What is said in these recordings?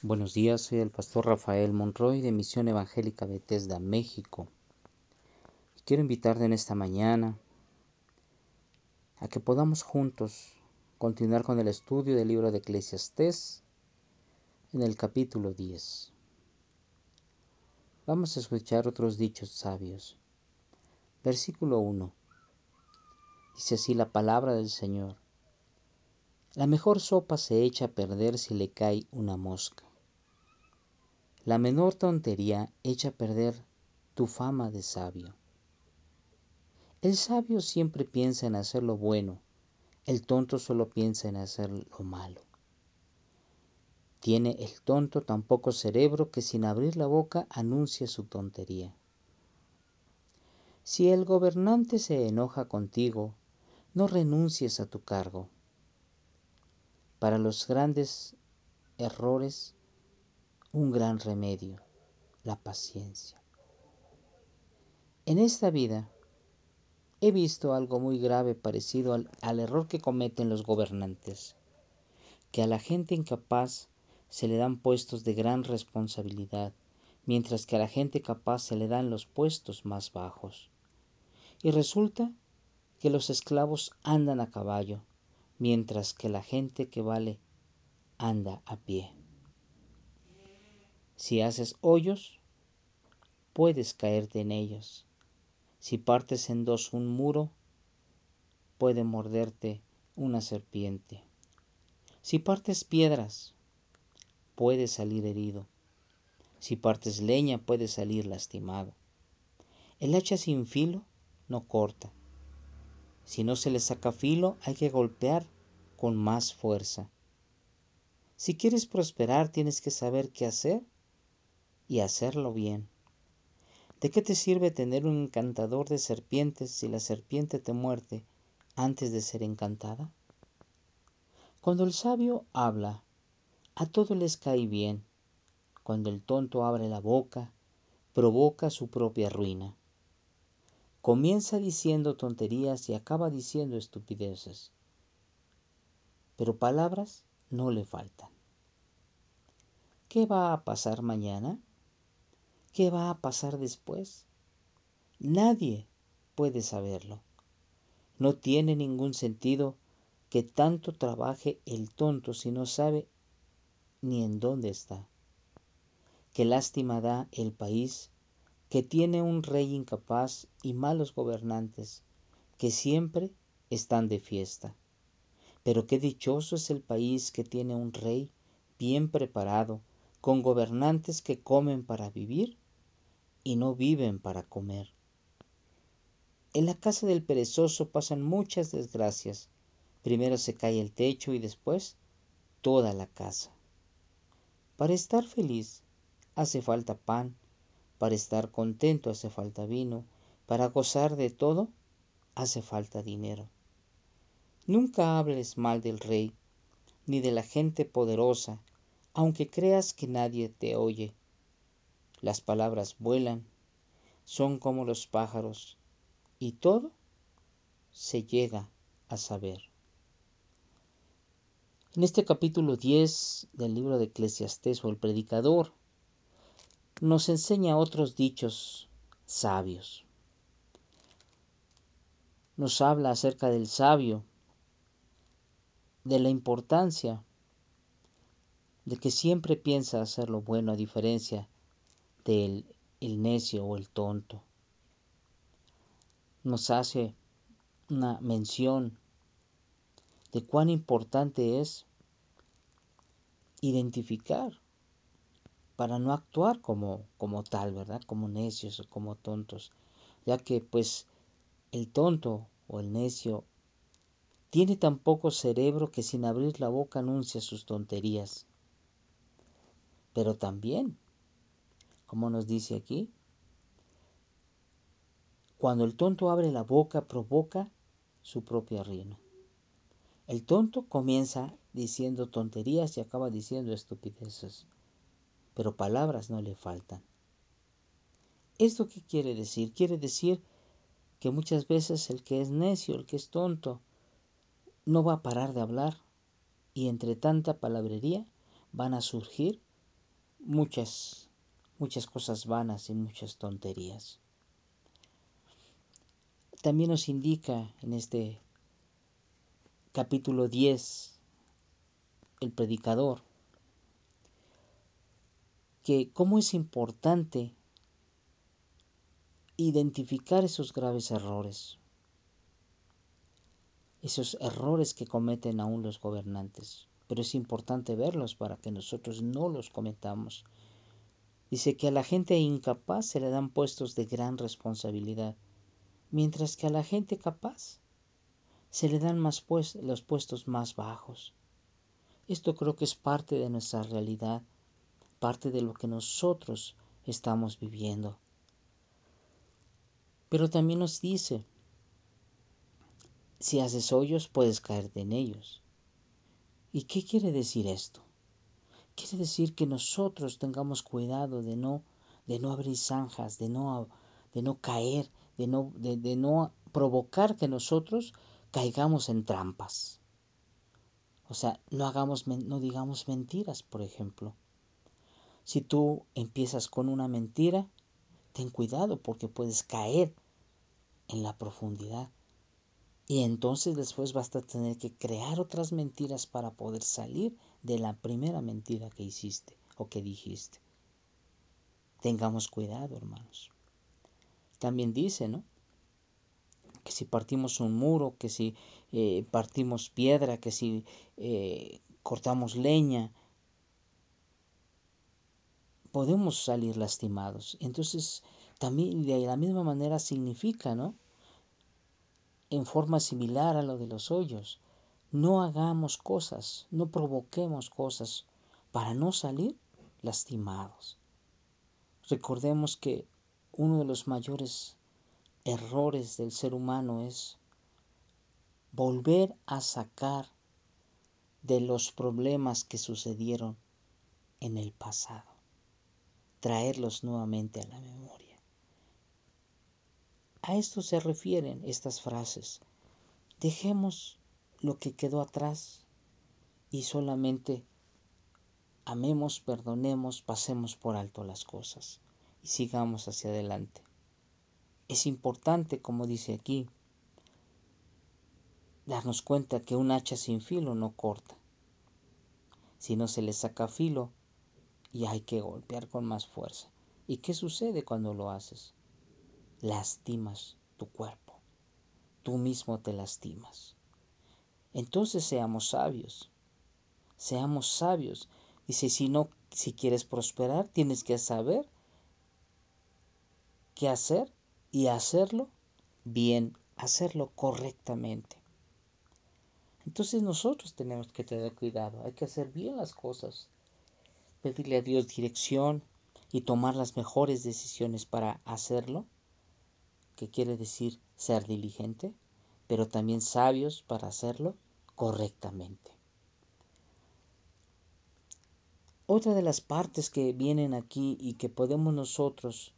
Buenos días, soy el pastor Rafael Monroy de Misión Evangélica Bethesda, México. quiero invitarte en esta mañana a que podamos juntos continuar con el estudio del libro de Eclesiastés en el capítulo 10. Vamos a escuchar otros dichos sabios. Versículo 1. Dice así la palabra del Señor. La mejor sopa se echa a perder si le cae una mosca. La menor tontería echa a perder tu fama de sabio. El sabio siempre piensa en hacer lo bueno, el tonto solo piensa en hacer lo malo. Tiene el tonto tan poco cerebro que sin abrir la boca anuncia su tontería. Si el gobernante se enoja contigo, no renuncies a tu cargo. Para los grandes errores un gran remedio, la paciencia. En esta vida he visto algo muy grave parecido al, al, error que cometen los gobernantes, que a la gente incapaz se le dan puestos de gran responsabilidad, mientras que a la gente capaz se le dan los puestos más bajos. Y resulta que los esclavos andan a caballo, mientras que la gente que vale anda a pie. Si haces hoyos, puedes caerte en ellos. Si partes en dos un muro, puede morderte una serpiente. Si partes piedras, puedes salir herido. Si partes leña, puedes salir lastimado. El hacha sin filo no corta. Si no se le saca filo, hay que golpear con más fuerza. Si quieres prosperar, tienes que saber qué hacer y hacerlo bien. ¿De qué te sirve tener un encantador de serpientes si la serpiente te muerde antes de ser encantada? Cuando el sabio habla, a todo les cae bien. Cuando el tonto abre la boca, provoca su propia ruina. Comienza diciendo tonterías y acaba diciendo estupideces. Pero palabras no le faltan. ¿Qué va a pasar mañana? ¿Qué va a pasar después? Nadie puede saberlo. No tiene ningún sentido que tanto trabaje el tonto si no sabe ni en dónde está. Qué lástima da el país que tiene un rey incapaz y malos gobernantes que siempre están de fiesta. Pero qué dichoso es el país que tiene un rey bien preparado, con gobernantes que comen para vivir y no viven para comer. En la casa del perezoso pasan muchas desgracias. Primero se cae el techo y después toda la casa. Para estar feliz hace falta pan, para estar contento hace falta vino, para gozar de todo hace falta dinero. Nunca hables mal del rey, ni de la gente poderosa, aunque creas que nadie te oye. Las palabras vuelan, son como los pájaros, y todo se llega a saber. En este capítulo 10 del libro de Eclesiastés o el predicador, nos enseña otros dichos sabios. Nos habla acerca del sabio, de la importancia de que siempre piensa hacer lo bueno a diferencia del el necio o el tonto. Nos hace una mención de cuán importante es identificar para no actuar como, como tal, ¿verdad? Como necios o como tontos, ya que pues el tonto o el necio tiene tan poco cerebro que sin abrir la boca anuncia sus tonterías. Pero también como nos dice aquí. Cuando el tonto abre la boca provoca su propia ruina. El tonto comienza diciendo tonterías y acaba diciendo estupideces, pero palabras no le faltan. ¿Esto qué quiere decir? Quiere decir que muchas veces el que es necio, el que es tonto, no va a parar de hablar y entre tanta palabrería van a surgir muchas, muchas cosas vanas y muchas tonterías. También nos indica en este capítulo 10 el predicador que cómo es importante identificar esos graves errores, esos errores que cometen aún los gobernantes, pero es importante verlos para que nosotros no los cometamos. Dice que a la gente incapaz se le dan puestos de gran responsabilidad, mientras que a la gente capaz se le dan más pues, los puestos más bajos. Esto creo que es parte de nuestra realidad, parte de lo que nosotros estamos viviendo. Pero también nos dice, si haces hoyos puedes caerte en ellos. ¿Y qué quiere decir esto? Quiere decir que nosotros tengamos cuidado de no, de no abrir zanjas, de no, de no caer, de no, de, de no provocar que nosotros caigamos en trampas. O sea, no hagamos, no digamos mentiras, por ejemplo. Si tú empiezas con una mentira, ten cuidado porque puedes caer en la profundidad. Y entonces después vas a tener que crear otras mentiras para poder salir de la primera mentira que hiciste o que dijiste. Tengamos cuidado, hermanos. También dice, ¿no? Que si partimos un muro, que si eh, partimos piedra, que si eh, cortamos leña, podemos salir lastimados. Entonces, también de la misma manera significa, ¿no? En forma similar a lo de los hoyos, no hagamos cosas, no provoquemos cosas para no salir lastimados. Recordemos que uno de los mayores errores del ser humano es volver a sacar de los problemas que sucedieron en el pasado, traerlos nuevamente a la memoria. A esto se refieren estas frases. Dejemos lo que quedó atrás y solamente amemos, perdonemos, pasemos por alto las cosas y sigamos hacia adelante. Es importante, como dice aquí, darnos cuenta que un hacha sin filo no corta. Si no se le saca filo y hay que golpear con más fuerza. ¿Y qué sucede cuando lo haces? Lastimas tu cuerpo. Tú mismo te lastimas. Entonces seamos sabios. Seamos sabios. Dice, si no, si quieres prosperar, tienes que saber qué hacer y hacerlo bien, hacerlo correctamente. Entonces nosotros tenemos que tener cuidado, hay que hacer bien las cosas, pedirle a Dios dirección y tomar las mejores decisiones para hacerlo que quiere decir ser diligente, pero también sabios para hacerlo correctamente. Otra de las partes que vienen aquí y que podemos nosotros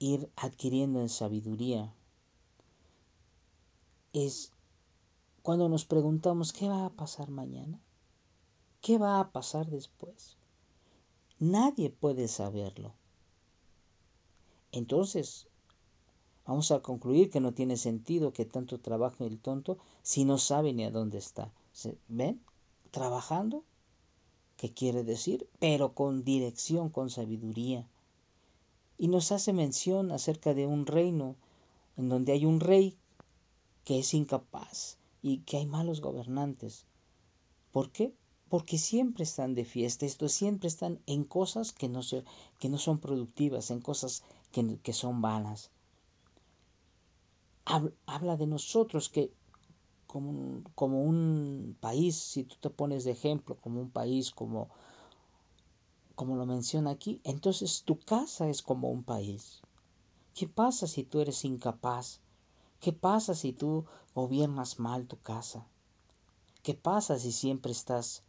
ir adquiriendo en sabiduría es cuando nos preguntamos qué va a pasar mañana, qué va a pasar después. Nadie puede saberlo. Entonces, Vamos a concluir que no tiene sentido que tanto trabaje el tonto si no sabe ni a dónde está. ¿Ven? Trabajando. ¿Qué quiere decir? Pero con dirección, con sabiduría. Y nos hace mención acerca de un reino en donde hay un rey que es incapaz y que hay malos gobernantes. ¿Por qué? Porque siempre están de fiesta, esto siempre están en cosas que no, se, que no son productivas, en cosas que, que son vanas habla de nosotros que como un, como un país, si tú te pones de ejemplo, como un país, como, como lo menciona aquí, entonces tu casa es como un país. ¿Qué pasa si tú eres incapaz? ¿Qué pasa si tú gobiernas mal tu casa? ¿Qué pasa si siempre estás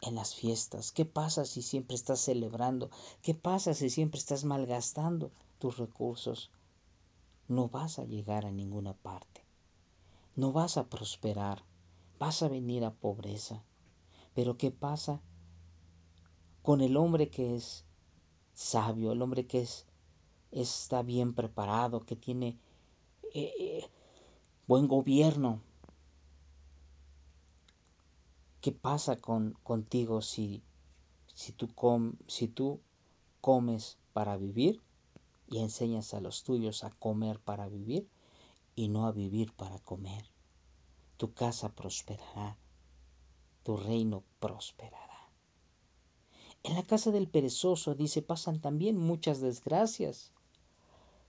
en las fiestas? ¿Qué pasa si siempre estás celebrando? ¿Qué pasa si siempre estás malgastando tus recursos? No vas a llegar a ninguna parte. No vas a prosperar. Vas a venir a pobreza. Pero ¿qué pasa con el hombre que es sabio, el hombre que es, está bien preparado, que tiene eh, eh, buen gobierno. ¿Qué pasa con, contigo si, si, tú com, si tú comes para vivir y enseñas a los tuyos a comer para vivir y no a vivir para comer? Tu casa prosperará, tu reino prosperará. En la casa del perezoso, dice, pasan también muchas desgracias.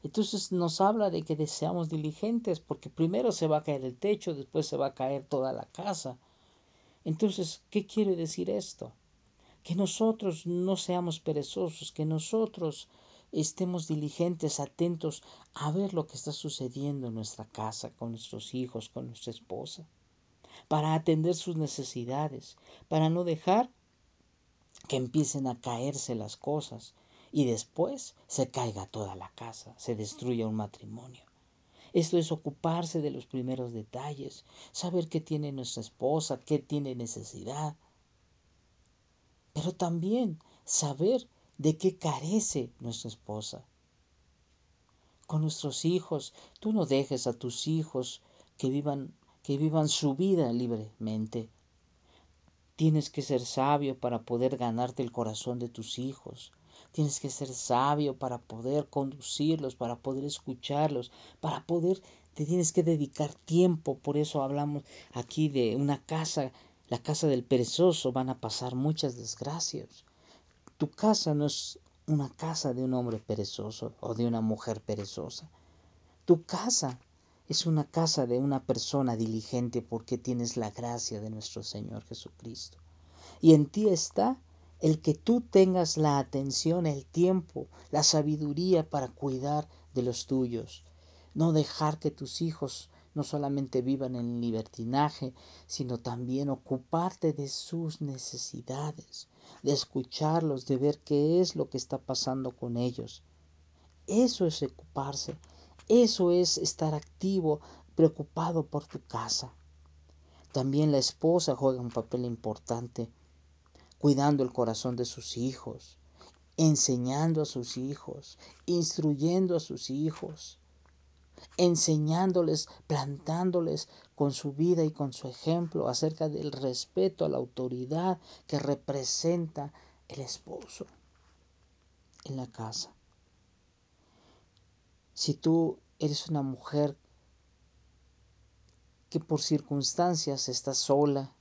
Entonces nos habla de que deseamos diligentes, porque primero se va a caer el techo, después se va a caer toda la casa. Entonces, ¿qué quiere decir esto? Que nosotros no seamos perezosos, que nosotros estemos diligentes, atentos a ver lo que está sucediendo en nuestra casa, con nuestros hijos, con nuestra esposa, para atender sus necesidades, para no dejar que empiecen a caerse las cosas, y después se caiga toda la casa, se destruya un matrimonio. Esto es ocuparse de los primeros detalles, saber qué tiene nuestra esposa, qué tiene necesidad, pero también saber de qué carece nuestra esposa. Con nuestros hijos, tú no dejes a tus hijos que vivan que vivan su vida libremente. Tienes que ser sabio para poder ganarte el corazón de tus hijos. Tienes que ser sabio para poder conducirlos, para poder escucharlos, para poder, te tienes que dedicar tiempo. Por eso hablamos aquí de una casa, la casa del perezoso, van a pasar muchas desgracias. Tu casa no es una casa de un hombre perezoso o de una mujer perezosa. Tu casa es una casa de una persona diligente porque tienes la gracia de nuestro Señor Jesucristo. Y en ti está el que tú tengas la atención, el tiempo, la sabiduría para cuidar de los tuyos. No dejar que tus hijos no solamente vivan en libertinaje, sino también ocuparte de sus necesidades, de escucharlos, de ver qué es lo que está pasando con ellos. Eso es ocuparse, eso es estar activo, preocupado por tu casa. También la esposa juega un papel importante cuidando el corazón de sus hijos, enseñando a sus hijos, instruyendo a sus hijos, enseñándoles, plantándoles con su vida y con su ejemplo acerca del respeto a la autoridad que representa el esposo en la casa. Si tú eres una mujer que por circunstancias está sola,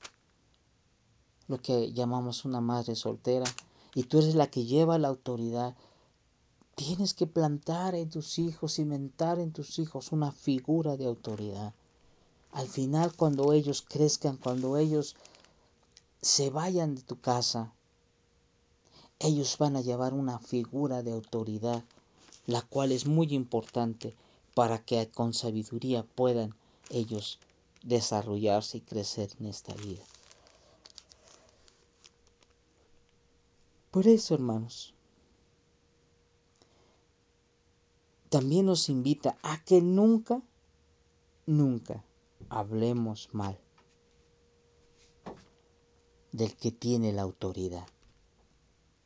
lo que llamamos una madre soltera, y tú eres la que lleva la autoridad, tienes que plantar en tus hijos, cimentar en tus hijos una figura de autoridad. Al final, cuando ellos crezcan, cuando ellos se vayan de tu casa, ellos van a llevar una figura de autoridad, la cual es muy importante para que con sabiduría puedan ellos desarrollarse y crecer en esta vida. Por eso, hermanos, también nos invita a que nunca, nunca hablemos mal del que tiene la autoridad.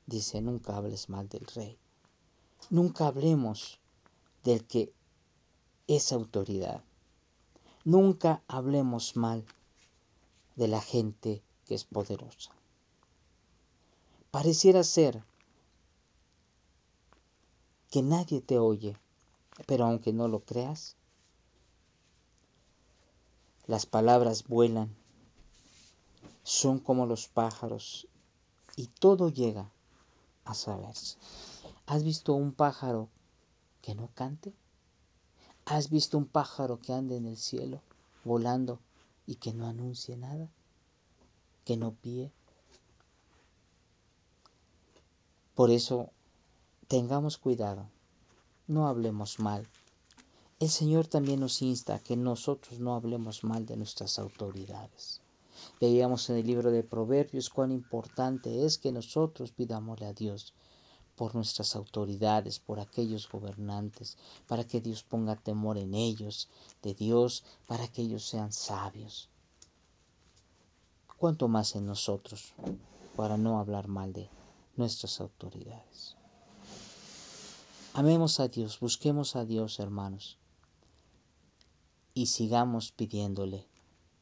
Dice, nunca hables mal del rey. Nunca hablemos del que es autoridad. Nunca hablemos mal de la gente que es poderosa. Pareciera ser que nadie te oye, pero aunque no lo creas, las palabras vuelan, son como los pájaros y todo llega a saberse. ¿Has visto un pájaro que no cante? ¿Has visto un pájaro que ande en el cielo volando y que no anuncie nada? ¿Que no píe? Por eso, tengamos cuidado, no hablemos mal. El Señor también nos insta a que nosotros no hablemos mal de nuestras autoridades. Veíamos en el libro de Proverbios cuán importante es que nosotros pidamosle a Dios por nuestras autoridades, por aquellos gobernantes, para que Dios ponga temor en ellos, de Dios, para que ellos sean sabios. Cuanto más en nosotros, para no hablar mal de nuestras autoridades. Amemos a Dios, busquemos a Dios, hermanos, y sigamos pidiéndole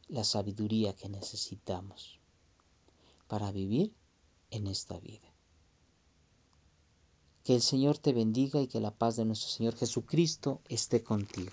la sabiduría que necesitamos para vivir en esta vida. Que el Señor te bendiga y que la paz de nuestro Señor Jesucristo esté contigo.